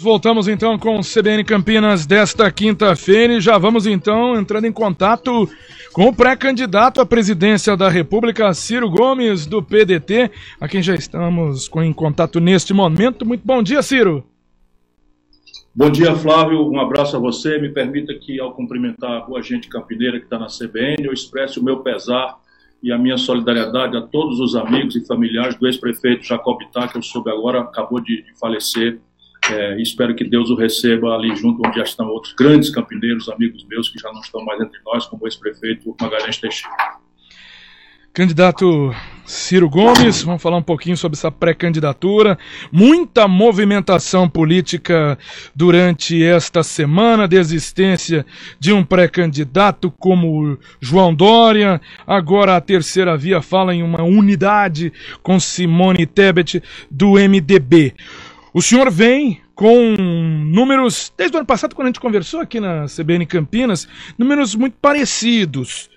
Voltamos então com o CBN Campinas desta quinta-feira e já vamos então entrando em contato com o pré-candidato à presidência da República, Ciro Gomes, do PDT, a quem já estamos em contato neste momento. Muito bom dia, Ciro. Bom dia, Flávio. Um abraço a você. Me permita que, ao cumprimentar o agente campineira que está na CBN, eu expresse o meu pesar e a minha solidariedade a todos os amigos e familiares do ex-prefeito Jacob Tá, que eu soube agora, acabou de falecer é, espero que Deus o receba ali junto onde já estão outros grandes campineiros, amigos meus que já não estão mais entre nós, como o ex-prefeito Magalhães Teixeira. Candidato Ciro Gomes, vamos falar um pouquinho sobre essa pré-candidatura. Muita movimentação política durante esta semana, de existência de um pré-candidato como João Dória. Agora a terceira via fala em uma unidade com Simone Tebet do MDB. O senhor vem com números, desde o ano passado, quando a gente conversou aqui na CBN Campinas, números muito parecidos.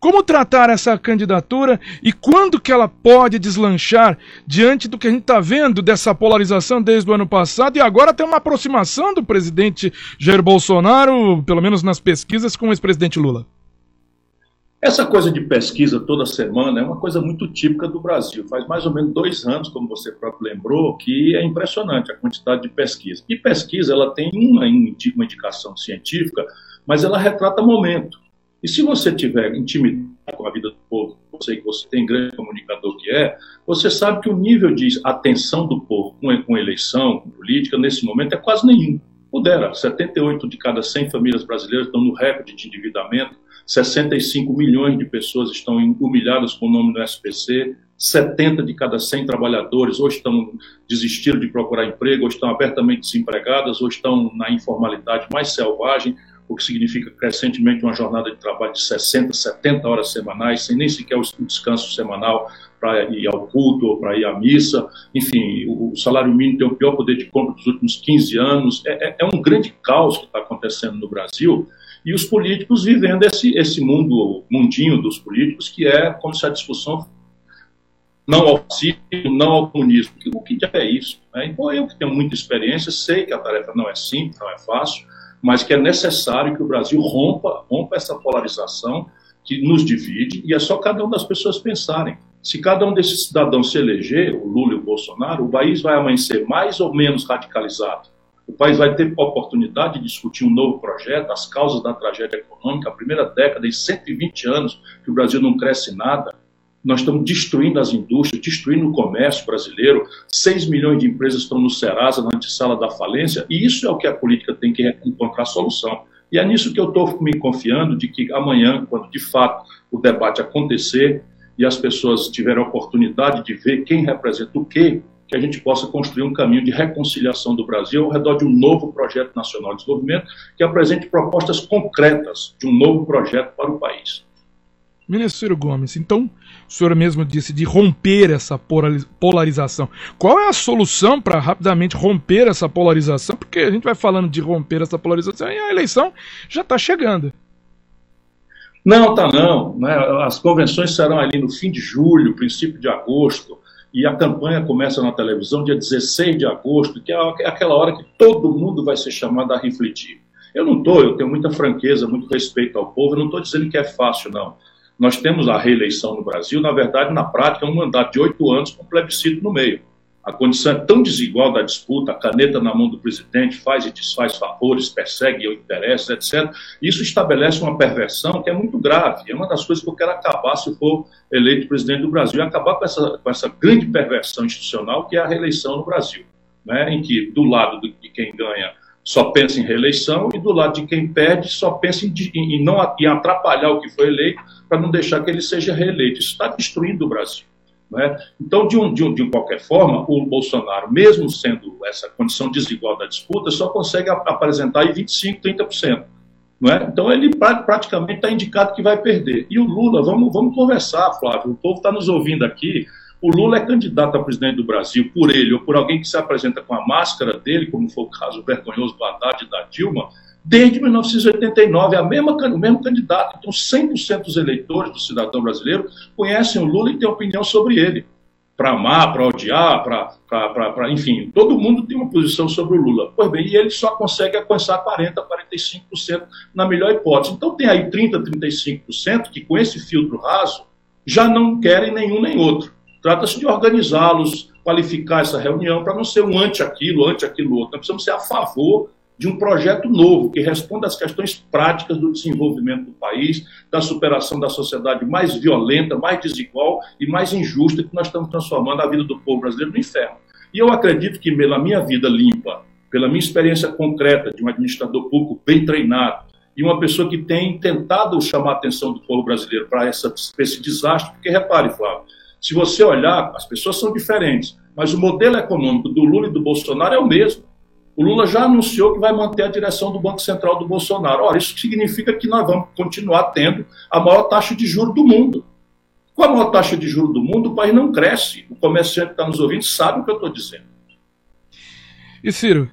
Como tratar essa candidatura e quando que ela pode deslanchar diante do que a gente está vendo dessa polarização desde o ano passado e agora tem uma aproximação do presidente Jair Bolsonaro, pelo menos nas pesquisas, com o ex-presidente Lula? Essa coisa de pesquisa toda semana é uma coisa muito típica do Brasil. Faz mais ou menos dois anos, como você próprio lembrou, que é impressionante a quantidade de pesquisa. E pesquisa, ela tem uma, indicação científica, mas ela retrata momento. E se você tiver intimidade com a vida do povo, você que você tem grande comunicador que é, você sabe que o nível de atenção do povo com, com eleição, com política, nesse momento é quase nenhum. Pudera, 78 de cada 100 famílias brasileiras estão no recorde de endividamento, 65 milhões de pessoas estão humilhadas com o nome do SPC, 70 de cada 100 trabalhadores ou estão desistindo de procurar emprego, ou estão abertamente desempregadas, ou estão na informalidade mais selvagem, o que significa crescentemente uma jornada de trabalho de 60, 70 horas semanais, sem nem sequer o descanso semanal para ir ao culto ou para ir à missa. Enfim, o salário mínimo tem o pior poder de compra dos últimos 15 anos. É, é, é um grande caos que está acontecendo no Brasil e os políticos vivendo esse, esse mundo, mundinho dos políticos, que é como se a discussão não ao fascismo, não ao comunismo. O que é isso? Né? Então, eu que tenho muita experiência, sei que a tarefa não é simples, não é fácil, mas que é necessário que o Brasil rompa, rompa essa polarização que nos divide, e é só cada uma das pessoas pensarem. Se cada um desses cidadãos se eleger, o Lula e o Bolsonaro, o país vai amanhecer mais ou menos radicalizado. O país vai ter oportunidade de discutir um novo projeto, as causas da tragédia econômica, a primeira década em 120 anos que o Brasil não cresce nada. Nós estamos destruindo as indústrias, destruindo o comércio brasileiro. 6 milhões de empresas estão no Serasa, na antessala da falência, e isso é o que a política tem que encontrar solução. E é nisso que eu estou me confiando de que amanhã, quando de fato o debate acontecer e as pessoas tiverem a oportunidade de ver quem representa o quê, que a gente possa construir um caminho de reconciliação do Brasil ao redor de um novo projeto nacional de desenvolvimento que apresente propostas concretas de um novo projeto para o país. Ministro Ciro Gomes, então o senhor mesmo disse de romper essa polarização. Qual é a solução para rapidamente romper essa polarização? Porque a gente vai falando de romper essa polarização e a eleição já está chegando. Não, tá não. Né? As convenções serão ali no fim de julho, princípio de agosto e a campanha começa na televisão dia 16 de agosto, que é aquela hora que todo mundo vai ser chamado a refletir. Eu não estou, eu tenho muita franqueza, muito respeito ao povo, eu não estou dizendo que é fácil, não. Nós temos a reeleição no Brasil, na verdade, na prática, é um mandato de oito anos com plebiscito no meio. A condição é tão desigual da disputa, a caneta na mão do presidente faz e desfaz favores, persegue o interesse, etc. Isso estabelece uma perversão que é muito grave. É uma das coisas que eu quero acabar se for eleito presidente do Brasil, e acabar com essa, com essa grande perversão institucional que é a reeleição no Brasil, né? em que do lado de quem ganha só pensa em reeleição e do lado de quem perde só pensa em, em, não, em atrapalhar o que foi eleito para não deixar que ele seja reeleito. Isso está destruindo o Brasil. Né? Então, de, um, de, um, de qualquer forma, o Bolsonaro, mesmo sendo essa condição desigual da disputa, só consegue apresentar aí 25%, 30%. Não é? Então, ele praticamente está indicado que vai perder. E o Lula, vamos, vamos conversar, Flávio, o povo está nos ouvindo aqui. O Lula é candidato a presidente do Brasil por ele ou por alguém que se apresenta com a máscara dele, como foi o caso vergonhoso do Haddad e da Dilma, desde 1989, é a mesma, o mesmo candidato. Então, 100% dos eleitores do cidadão brasileiro conhecem o Lula e têm opinião sobre ele. para amar, para odiar, para. Enfim, todo mundo tem uma posição sobre o Lula. Pois bem, e ele só consegue alcançar 40%, 45% na melhor hipótese. Então tem aí 30%, 35% que com esse filtro raso já não querem nenhum nem outro. Trata-se de organizá-los, qualificar essa reunião para não ser um anti aquilo, anti aquilo outro. Nós precisamos ser a favor de um projeto novo que responda às questões práticas do desenvolvimento do país, da superação da sociedade mais violenta, mais desigual e mais injusta que nós estamos transformando a vida do povo brasileiro no inferno. E eu acredito que, pela minha vida limpa, pela minha experiência concreta de um administrador público bem treinado e uma pessoa que tem tentado chamar a atenção do povo brasileiro para esse desastre, porque repare, Flávio, se você olhar, as pessoas são diferentes, mas o modelo econômico do Lula e do Bolsonaro é o mesmo. O Lula já anunciou que vai manter a direção do Banco Central do Bolsonaro. Ora, isso significa que nós vamos continuar tendo a maior taxa de juros do mundo. Com a maior taxa de juros do mundo, o país não cresce. O comerciante que está nos ouvindo sabe o que eu estou dizendo. E Ciro,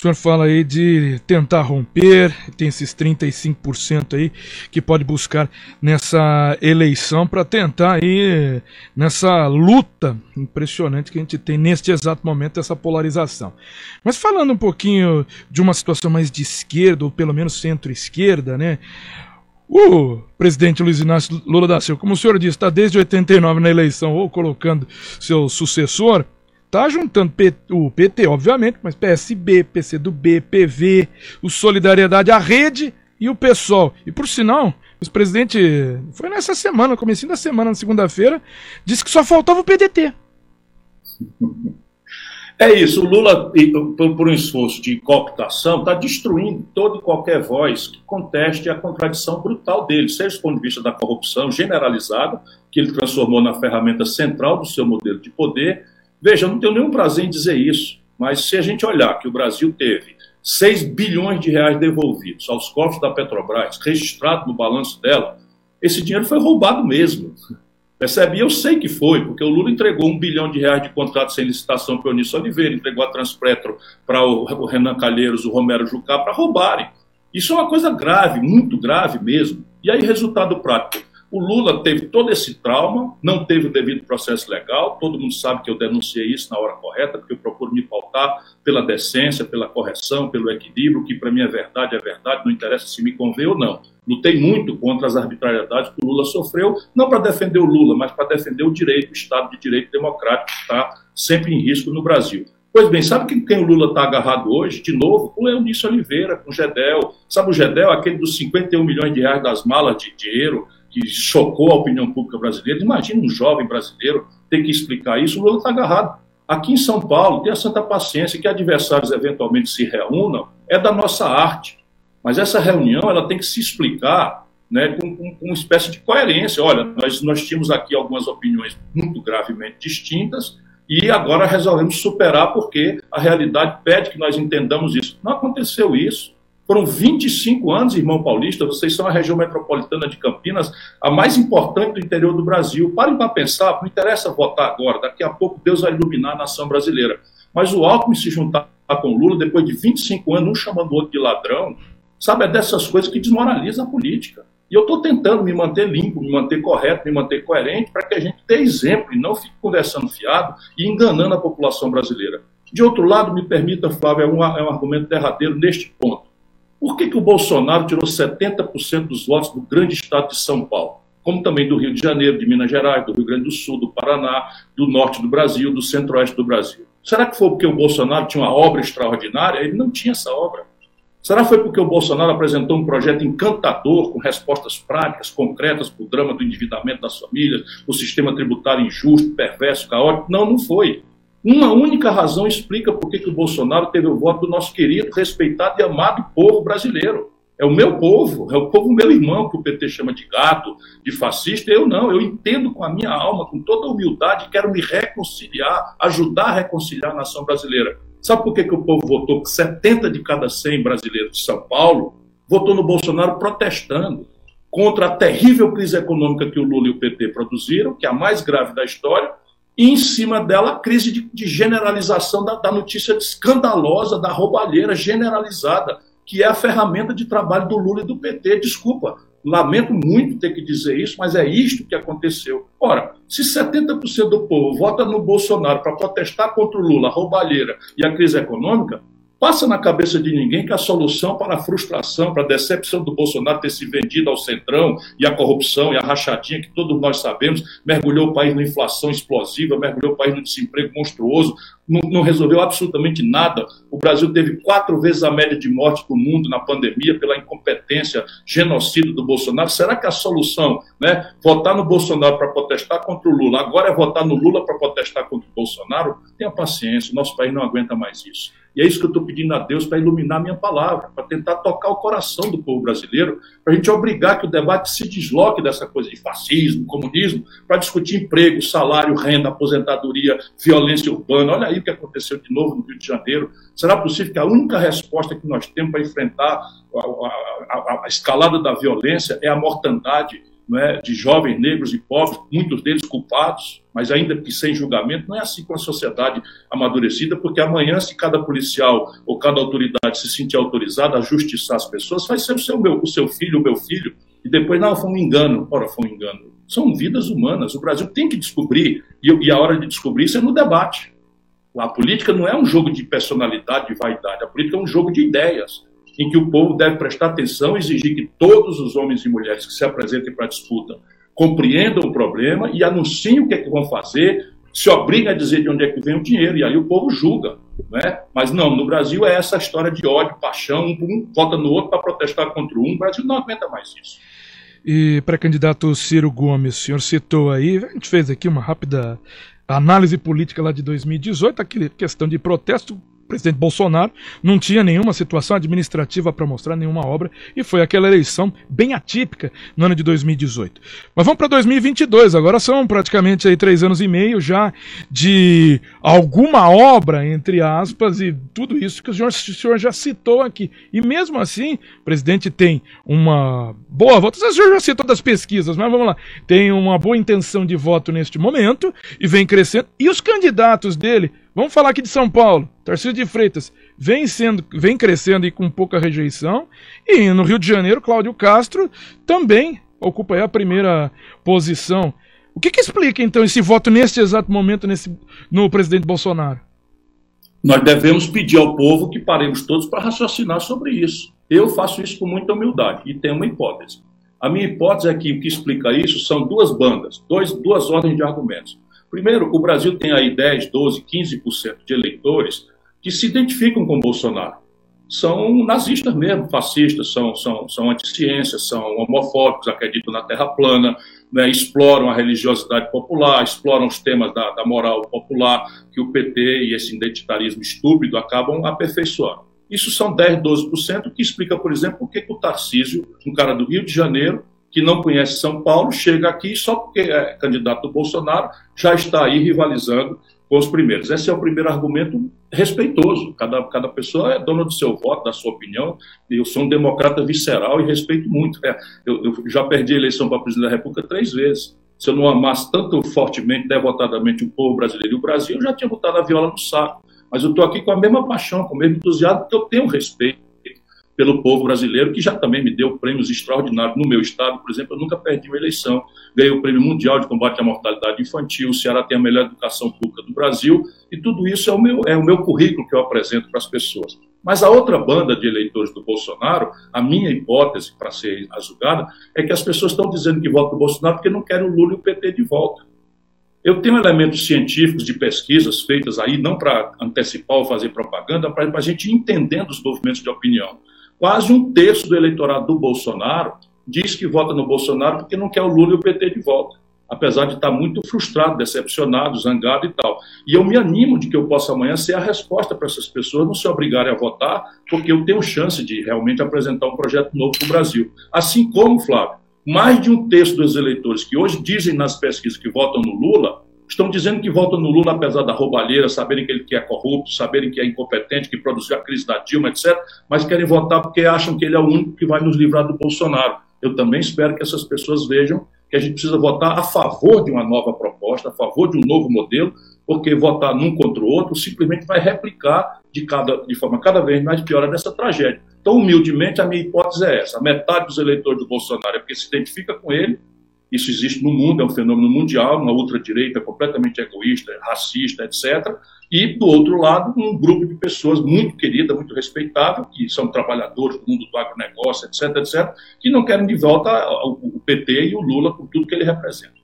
o senhor fala aí de tentar romper, tem esses 35% aí que pode buscar nessa eleição para tentar aí nessa luta impressionante que a gente tem neste exato momento essa polarização. Mas falando um pouquinho de uma situação mais de esquerda ou pelo menos centro-esquerda, né? O presidente Luiz Inácio Lula da Silva, como o senhor disse, está desde 89 na eleição ou colocando seu sucessor tá juntando o PT, obviamente, mas PSB, PCdoB, PV, o Solidariedade, a Rede e o PSOL. E por sinal, o presidente foi nessa semana, comecinho da semana, na segunda-feira, disse que só faltava o PDT. É isso, o Lula, por um esforço de cooptação, está destruindo toda e qualquer voz que conteste a contradição brutal dele, seja do ponto de vista da corrupção generalizada, que ele transformou na ferramenta central do seu modelo de poder, Veja, eu não tenho nenhum prazer em dizer isso, mas se a gente olhar que o Brasil teve 6 bilhões de reais devolvidos aos cofres da Petrobras, registrado no balanço dela, esse dinheiro foi roubado mesmo. Percebe? Eu sei que foi, porque o Lula entregou um bilhão de reais de contrato sem licitação para o Eunício Oliveira, entregou a Transpetro para o Renan Calheiros, o Romero Jucá, para roubarem. Isso é uma coisa grave, muito grave mesmo. E aí, resultado prático. O Lula teve todo esse trauma, não teve o devido processo legal, todo mundo sabe que eu denunciei isso na hora correta, porque eu procuro me pautar pela decência, pela correção, pelo equilíbrio, que para mim é verdade, é verdade, não interessa se me convém ou não. Lutei muito contra as arbitrariedades que o Lula sofreu, não para defender o Lula, mas para defender o direito, o Estado de Direito Democrático, que está sempre em risco no Brasil. Pois bem, sabe quem, o Lula está agarrado hoje? De novo, com o Eunício Oliveira, com o Gedel. Sabe o Gedel, aquele dos 51 milhões de reais das malas de dinheiro que chocou a opinião pública brasileira. Imagina um jovem brasileiro ter que explicar isso. O Lula está agarrado. Aqui em São Paulo, tenha santa paciência que adversários eventualmente se reúnam, é da nossa arte. Mas essa reunião ela tem que se explicar né, com, com, com uma espécie de coerência. Olha, nós, nós tínhamos aqui algumas opiniões muito gravemente distintas e agora resolvemos superar porque a realidade pede que nós entendamos isso. Não aconteceu isso. Foram 25 anos, irmão paulista, vocês são a região metropolitana de Campinas, a mais importante do interior do Brasil. Parem para pensar, não interessa votar agora, daqui a pouco Deus vai iluminar a nação brasileira. Mas o Alckmin se juntar com Lula depois de 25 anos, um chamando o outro de ladrão, sabe, é dessas coisas que desmoraliza a política. E eu estou tentando me manter limpo, me manter correto, me manter coerente, para que a gente dê exemplo e não fique conversando fiado e enganando a população brasileira. De outro lado, me permita, Flávio, é um, é um argumento derradeiro neste ponto. Por que, que o Bolsonaro tirou 70% dos votos do grande estado de São Paulo? Como também do Rio de Janeiro, de Minas Gerais, do Rio Grande do Sul, do Paraná, do norte do Brasil, do centro-oeste do Brasil. Será que foi porque o Bolsonaro tinha uma obra extraordinária? Ele não tinha essa obra. Será que foi porque o Bolsonaro apresentou um projeto encantador, com respostas práticas, concretas para o drama do endividamento das famílias, o sistema tributário injusto, perverso, caótico? Não, não foi. Uma única razão explica por que o Bolsonaro teve o voto do nosso querido, respeitado e amado povo brasileiro. É o meu povo, é o povo meu irmão, que o PT chama de gato, de fascista. Eu não, eu entendo com a minha alma, com toda humildade, quero me reconciliar, ajudar a reconciliar a nação brasileira. Sabe por que, que o povo votou? Que 70 de cada 100 brasileiros de São Paulo votou no Bolsonaro protestando contra a terrível crise econômica que o Lula e o PT produziram, que é a mais grave da história, e em cima dela a crise de, de generalização da, da, notícia escandalosa, da roubalheira generalizada, que é a ferramenta de trabalho do Lula e do PT. Desculpa, Lamento muito ter que dizer isso, mas é isto que aconteceu. Ora, se 70% do povo vota no Bolsonaro para protestar contra o Lula, a roubalheira e a crise econômica, passa na cabeça de ninguém que a solução para a frustração, para a decepção do Bolsonaro ter se vendido ao centrão e a corrupção e a rachadinha que todos nós sabemos, mergulhou o país na inflação explosiva, mergulhou o país no desemprego monstruoso, não, não resolveu absolutamente nada. O Brasil teve quatro vezes a média de mortes do mundo na pandemia pela incompetência genocida do Bolsonaro. Será que a solução, né, votar no Bolsonaro para protestar contra o Lula, agora é votar no Lula para protestar contra o Bolsonaro? Tenha paciência, o nosso país não aguenta mais isso. E é isso que eu estou pedindo a Deus para iluminar minha palavra, para tentar tocar o coração do povo brasileiro, para a gente obrigar que o debate se desloque dessa coisa de fascismo, comunismo, para discutir emprego, salário, renda, aposentadoria, violência urbana. Olha aí que aconteceu de novo no Rio de Janeiro. Será possível que a única resposta que nós temos para enfrentar a, a, a, escalada da violência é a mortandade é, de jovens negros e pobres, muitos deles culpados, mas ainda que sem julgamento, não é assim com a sociedade amadurecida, porque amanhã, se cada policial ou cada autoridade se sentir autorizada a justiçar as pessoas, vai ser o seu, meu, o seu filho, o meu filho, e depois, não, foi um engano. Ora, foi um engano. São vidas humanas. O Brasil tem que descobrir, e, e a hora de descobrir isso é no debate. A política não é um jogo de personalidade, de vaidade, a política é um jogo de ideias em que o povo deve prestar atenção e exigir que todos os homens e mulheres que se apresentem para a disputa compreendam o problema e anunciem o que é que vão fazer, se obriguem a dizer de onde é que vem o dinheiro, e aí o povo julga. Né? Mas não, no Brasil é essa história de ódio, paixão, um, um vota no outro para protestar contra um. O Brasil não aguenta mais isso. E para candidato Ciro Gomes, o senhor citou aí, a gente fez aqui uma rápida análise política lá de 2018, aquela questão de protesto, presidente Bolsonaro não tinha nenhuma situação administrativa para mostrar nenhuma obra e foi aquela eleição bem atípica no ano de 2018. Mas vamos para 2022, agora são praticamente aí três anos e meio já de alguma obra, entre aspas, e tudo isso que o senhor, o senhor já citou aqui. E mesmo assim, o presidente tem uma boa voto, o senhor já citou das pesquisas, mas vamos lá, tem uma boa intenção de voto neste momento e vem crescendo. E os candidatos dele Vamos falar aqui de São Paulo. Tarcísio de Freitas vem, sendo, vem crescendo e com pouca rejeição. E no Rio de Janeiro, Cláudio Castro também ocupa a primeira posição. O que, que, explica, então, esse voto neste exato momento nesse, no presidente Bolsonaro? Nós devemos pedir ao povo que paremos todos para raciocinar sobre isso. Eu faço isso com muita humildade e tenho uma hipótese. A minha hipótese é que o que explica isso são duas bandas, dois, duas ordens de argumentos. Primeiro, o Brasil tem aí 10, 12, 15% de eleitores que se identificam com Bolsonaro. São nazistas mesmo, fascistas, são, são, são são homofóbicos, acreditam na terra plana, né, exploram a religiosidade popular, exploram os temas da, da moral popular que o PT e esse identitarismo estúpido acabam aperfeiçoando. Isso são 10, 12%, que explica, por exemplo, por que o Tarcísio, um cara do Rio de Janeiro, que não conhece São Paulo, chega aqui só porque é candidato do Bolsonaro, já está aí rivalizando com os primeiros. Esse é o primeiro argumento respeitoso. Cada, cada pessoa é dona do seu voto, da sua opinião. Eu sou um democrata visceral e respeito muito. É, eu, eu, já perdi a eleição para presidente da República três vezes. Se eu não amasse tanto fortemente, devotadamente o povo brasileiro e o Brasil, eu já tinha botado a viola no saco. Mas eu estou aqui com a mesma paixão, com o mesmo entusiasmo, porque eu tenho respeito pelo povo brasileiro, que já também me deu prêmios extraordinários no meu estado. Por exemplo, eu nunca perdi uma eleição. Ganhei o Prêmio Mundial de Combate à Mortalidade Infantil, o Ceará tem a melhor educação pública do Brasil, e tudo isso é o meu, é o meu currículo que eu apresento para as pessoas. Mas a outra banda de eleitores do Bolsonaro, a minha hipótese para ser julgada, é que as pessoas estão dizendo que votam no Bolsonaro porque não querem o Lula e o PT de volta. Eu tenho elementos científicos de pesquisas feitas aí, não para antecipar ou fazer propaganda, para a gente entendendo os movimentos de opinião. Quase um terço do eleitorado do Bolsonaro diz que vota no Bolsonaro porque não quer o Lula e o PT de volta, apesar de estar muito frustrado, decepcionado, zangado e tal. E eu me animo de que eu possa amanhã ser a resposta para essas pessoas não se obrigarem a votar, porque eu tenho chance de realmente apresentar um projeto novo para o Brasil. Assim como, Flávio, mais de um terço dos eleitores que hoje dizem nas pesquisas que votam no Lula estão dizendo que votam no Lula apesar da roubalheira, saberem que ele que é corrupto, saberem que é incompetente, que produziu a crise da Dilma, etc., mas querem votar porque acham que ele é o único que vai nos livrar do Bolsonaro. Eu também espero que essas pessoas vejam que a gente precisa votar a favor de uma nova proposta, a favor de um novo modelo, porque votar num contra o outro simplesmente vai replicar de, cada, de forma cada vez mais pior dessa tragédia. Então, humildemente, a minha hipótese é essa: a metade dos eleitores do Bolsonaro é porque se identifica com ele, isso existe no mundo, é um fenômeno mundial, uma ultradireita completamente egoísta, racista, etc. E, do outro lado, um grupo de pessoas muito querida, muito respeitável, que são trabalhadores do mundo do agronegócio, etc., etc., que não querem de volta o PT e o Lula por tudo que ele representa.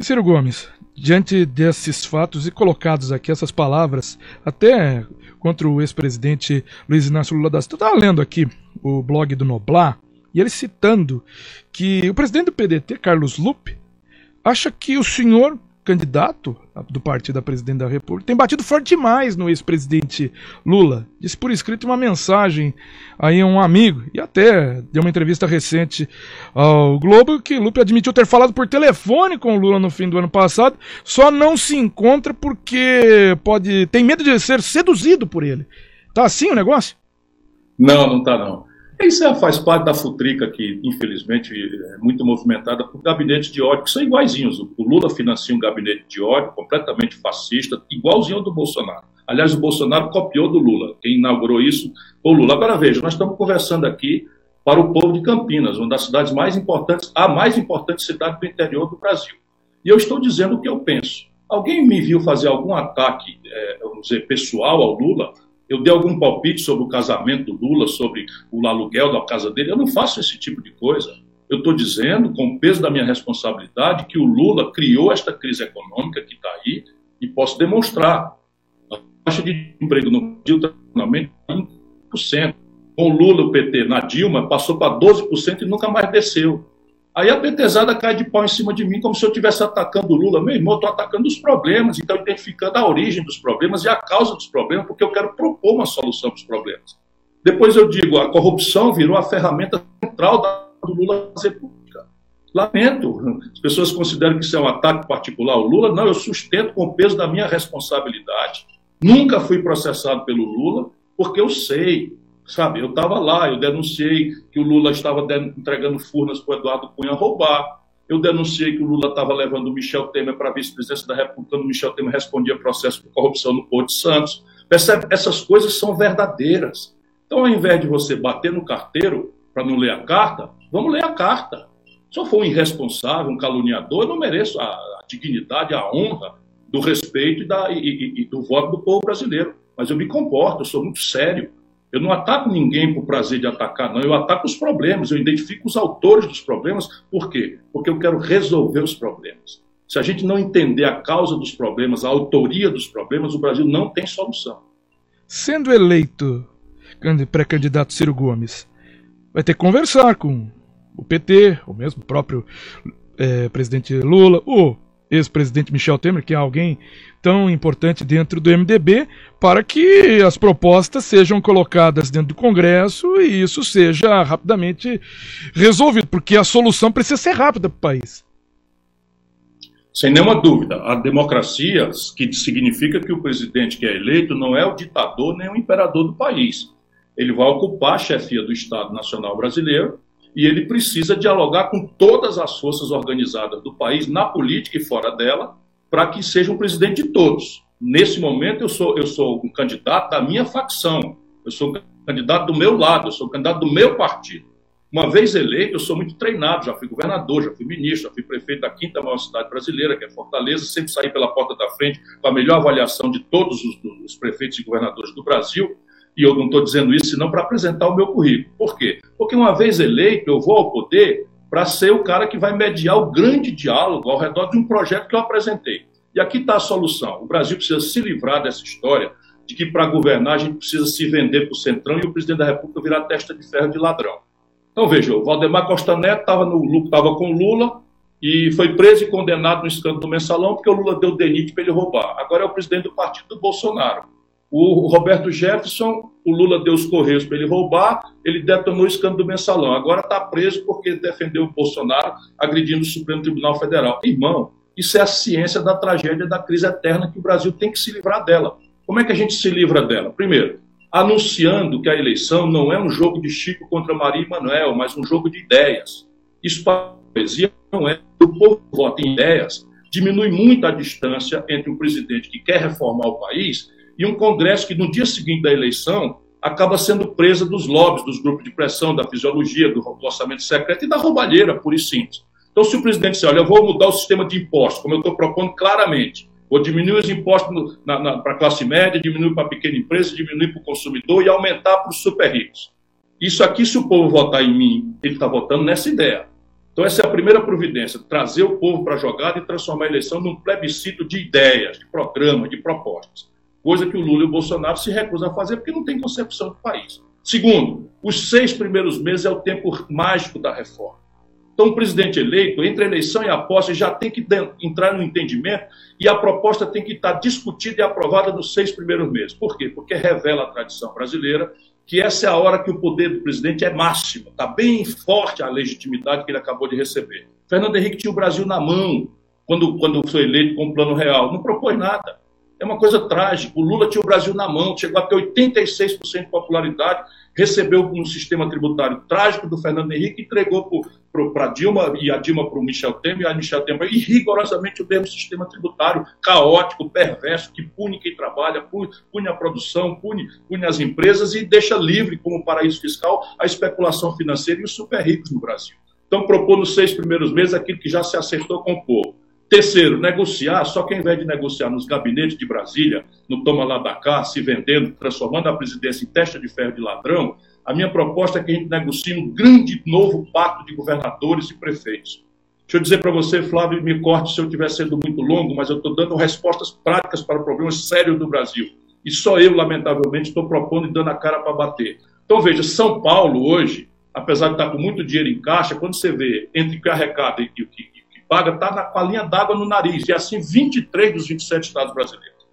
Ciro Gomes, diante desses fatos e colocados aqui essas palavras, até contra o ex-presidente Luiz Inácio Lula da Silva, estava lendo aqui o blog do Noblar, e ele citando que o presidente do PDT, Carlos Lupe, acha que o senhor candidato do partido a presidente da República tem batido forte demais no ex-presidente Lula. Disse por escrito uma mensagem aí a um amigo e até deu uma entrevista recente ao Globo que Lupe admitiu ter falado por telefone com Lula no fim do ano passado, só não se encontra porque pode tem medo de ser seduzido por ele. Tá assim o negócio? Não, não tá não. Isso é, faz parte da futrica que, infelizmente, é muito movimentada por gabinetes de ódio, que são iguaizinhos. O Lula financia um gabinete de ódio completamente fascista, igualzinho ao do Bolsonaro. Aliás, o Bolsonaro copiou do Lula. Quem inaugurou isso foi o Lula. Agora veja, nós estamos conversando aqui para o povo de Campinas, uma das cidades mais importantes, a mais importante cidade do interior do Brasil. E eu estou dizendo o que eu penso. Alguém me viu fazer algum ataque, é, vamos dizer, pessoal ao Lula? Eu dei algum palpite sobre o casamento do Lula, sobre o aluguel da casa dele. Eu não faço esse tipo de coisa. Eu estou dizendo, com o peso da minha responsabilidade, que o Lula criou esta crise econômica que está aí e posso demonstrar. A taxa de emprego no Brasil está em 5%. Com o Lula, o PT, na Dilma, passou para 12% e nunca mais desceu. Aí a petezada cai de pau em cima de mim, como se eu estivesse atacando o Lula. Meu irmão, estou atacando os problemas, então identificando a origem dos problemas e a causa dos problemas, porque eu quero propor uma solução para os problemas. Depois eu digo, a corrupção virou a ferramenta central do Lula fazer política. Lamento, as pessoas consideram que isso é um ataque particular ao Lula. Não, eu sustento com o peso da minha responsabilidade. Nunca fui processado pelo Lula, porque eu sei Sabe, eu estava lá, eu denunciei que o Lula estava entregando furnas para o Eduardo Cunha roubar. Eu denunciei que o Lula estava levando o Michel Temer para vice-presidência da República, quando o Michel Temer respondia processo por corrupção no Porto Santos. Percebe? Essas coisas são verdadeiras. Então, ao invés de você bater no carteiro para não ler a carta, vamos ler a carta. Se eu for um irresponsável, um caluniador, eu não mereço a, a dignidade, a honra do respeito e, da, e, e, e do voto do povo brasileiro. Mas eu me comporto, eu sou muito sério. Eu não ataco ninguém por prazer de atacar, não. Eu ataco os problemas, eu identifico os autores dos problemas. Por quê? Porque eu quero resolver os problemas. Se a gente não entender a causa dos problemas, a autoria dos problemas, o Brasil não tem solução. Sendo eleito pré-candidato Ciro Gomes, vai ter que conversar com o PT, o mesmo próprio é, presidente Lula, o ex-presidente Michel Temer, que é alguém tão importante dentro do MDB, para que as propostas sejam colocadas dentro do Congresso e isso seja rapidamente resolvido, porque a solução precisa ser rápida para o país. Sem nenhuma dúvida, a democracia, que significa que o presidente que é eleito não é o ditador nem o imperador do país. Ele vai ocupar a chefia do Estado Nacional Brasileiro e ele precisa dialogar com todas as forças organizadas do país, na política e fora dela, para que seja um presidente de todos. Nesse momento, eu sou, eu sou um candidato da minha facção, eu sou um candidato do meu lado, eu sou um candidato do meu partido. Uma vez eleito, eu sou muito treinado, já fui governador, já fui ministro, já fui prefeito da quinta maior cidade brasileira, que é Fortaleza, sempre saí pela porta da frente com a melhor avaliação de todos os, os prefeitos e governadores do Brasil, e eu não estou dizendo isso senão para apresentar o meu currículo. Por quê? Porque uma vez eleito, eu vou ao poder para ser o cara que vai mediar o grande diálogo ao redor de um projeto que eu apresentei. E aqui está a solução. O Brasil precisa se livrar dessa história de que para governar a gente precisa se vender para o Centrão e o presidente da República virar testa de ferro de ladrão. Então veja, o Valdemar Costa Neto estava tava com Lula e foi preso e condenado no escândalo do mensalão porque o Lula deu denite para ele roubar. Agora é o presidente do partido do Bolsonaro. O Roberto Jefferson, o Lula deu os correios para ele roubar, ele detonou o escândalo do mensalão. Agora está preso porque defendeu o Bolsonaro agredindo o Supremo Tribunal Federal. Irmão, isso é a ciência da tragédia da crise eterna que o Brasil tem que se livrar dela. Como é que a gente se livra dela? Primeiro, anunciando que a eleição não é um jogo de Chico contra Maria e Manuel, mas um jogo de ideias. Isso para a poesia não é. O povo vota em ideias, diminui muito a distância entre um presidente que quer reformar o país e um Congresso que no dia seguinte da eleição acaba sendo presa dos lobbies, dos grupos de pressão, da fisiologia, do orçamento secreto e da roubalheira, por e simples. Então, se o presidente disser, olha, eu vou mudar o sistema de impostos, como eu estou propondo claramente, vou diminuir os impostos para a classe média, diminuir para a pequena empresa, diminuir para o consumidor e aumentar para os super ricos. Isso aqui, se o povo votar em mim, ele está votando nessa ideia. Então, essa é a primeira providência: trazer o povo para a jogada e transformar a eleição num plebiscito de ideias, de programas, de propostas. Coisa que o Lula e o Bolsonaro se recusam a fazer porque não tem concepção do país. Segundo, os seis primeiros meses é o tempo mágico da reforma. Então, o presidente eleito, entre eleição e a posse, já tem que entrar no entendimento e a proposta tem que estar discutida e aprovada nos seis primeiros meses. Por quê? Porque revela a tradição brasileira que essa é a hora que o poder do presidente é máximo, está bem forte a legitimidade que ele acabou de receber. Fernando Henrique tinha o Brasil na mão quando, quando foi eleito com o Plano Real, não propôs nada. É uma coisa trágica. O Lula tinha o Brasil na mão, chegou a ter 86% de popularidade, recebeu um sistema tributário trágico do Fernando Henrique, entregou para Dilma e a Dilma para o Michel Temer, e a Michel Temer, e rigorosamente o mesmo sistema tributário caótico, perverso, que pune quem trabalha, pune, pune a produção, pune, pune as empresas e deixa livre como paraíso fiscal a especulação financeira e os super ricos no Brasil. Então, propor nos seis primeiros meses aquilo que já se acertou com o povo. Terceiro, negociar, só que ao invés de negociar nos gabinetes de Brasília, no toma lá da cá, se vendendo, transformando a presidência em testa de ferro de ladrão, a minha proposta é que a gente negocie um grande novo pacto de governadores e prefeitos. Deixa eu dizer para você, Flávio, me corte se eu estiver sendo muito longo, mas eu estou dando respostas práticas para problemas sérios do Brasil. E só eu, lamentavelmente, estou propondo e dando a cara para bater. Então, veja, São Paulo hoje, apesar de estar com muito dinheiro em caixa, quando você vê entre o que arrecada e o que paga está com a linha d'água no nariz, e assim 23 dos 27 estados brasileiros.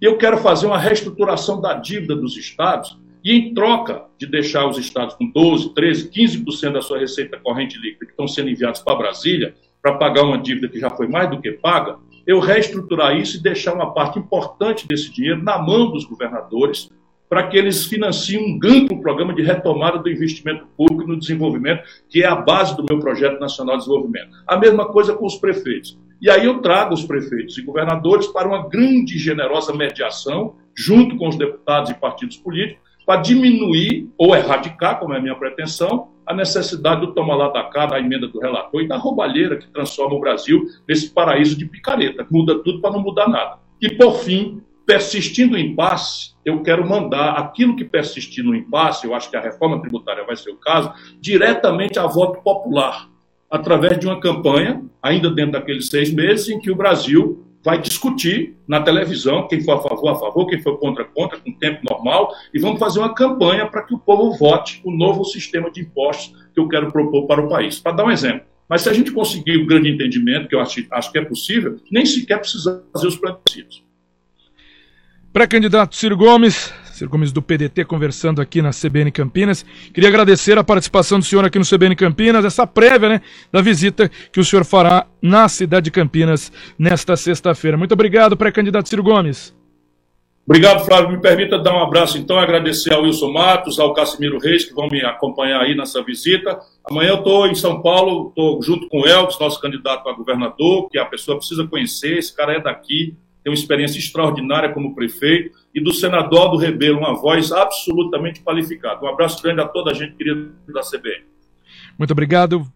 Eu quero fazer uma reestruturação da dívida dos estados, e em troca de deixar os estados com 12, 13, 15% da sua receita corrente líquida que estão sendo enviados para Brasília, para pagar uma dívida que já foi mais do que paga, eu reestruturar isso e deixar uma parte importante desse dinheiro na mão dos governadores, para que eles financiem um amplo programa de retomada do investimento público no desenvolvimento, que é a base do meu projeto nacional de desenvolvimento. A mesma coisa com os prefeitos. E aí eu trago os prefeitos e governadores para uma grande e generosa mediação, junto com os deputados e partidos políticos, para diminuir ou erradicar, como é a minha pretensão, a necessidade do toma lá da cá, da emenda do relator e da roubalheira que transforma o Brasil nesse paraíso de picareta, muda tudo para não mudar nada. E, por fim, persistindo o impasse, eu quero mandar aquilo que persistir no impasse, eu acho que a reforma tributária vai ser o caso, diretamente a voto popular, através de uma campanha, ainda dentro daqueles seis meses, em que o Brasil vai discutir na televisão quem for a favor, a favor, quem for contra, contra, com tempo normal, e vamos fazer uma campanha para que o povo vote o novo sistema de impostos que eu quero propor para o país. Para dar um exemplo. Mas se a gente conseguir o grande entendimento, que eu acho, acho que é possível, nem sequer precisa fazer os plebiscitos. Pré-candidato Ciro Gomes, Ciro Gomes do PDT conversando aqui na CBN Campinas. Queria agradecer a participação do senhor aqui no CBN Campinas, essa prévia né, da visita que o senhor fará na cidade de Campinas nesta sexta-feira. Muito obrigado, pré-candidato Ciro Gomes. Obrigado, Flávio. Me permita dar um abraço, então, agradecer ao Wilson Matos, ao Casimiro Reis, que vão me acompanhar aí nessa visita. Amanhã eu estou em São Paulo, estou junto com o Elvis, nosso candidato a governador, que a pessoa precisa conhecer, esse cara é daqui, tem uma experiência extraordinária como prefeito, e do senador do Rebelo, uma voz absolutamente qualificada. Um abraço grande a toda a gente querida da CBN. Muito obrigado.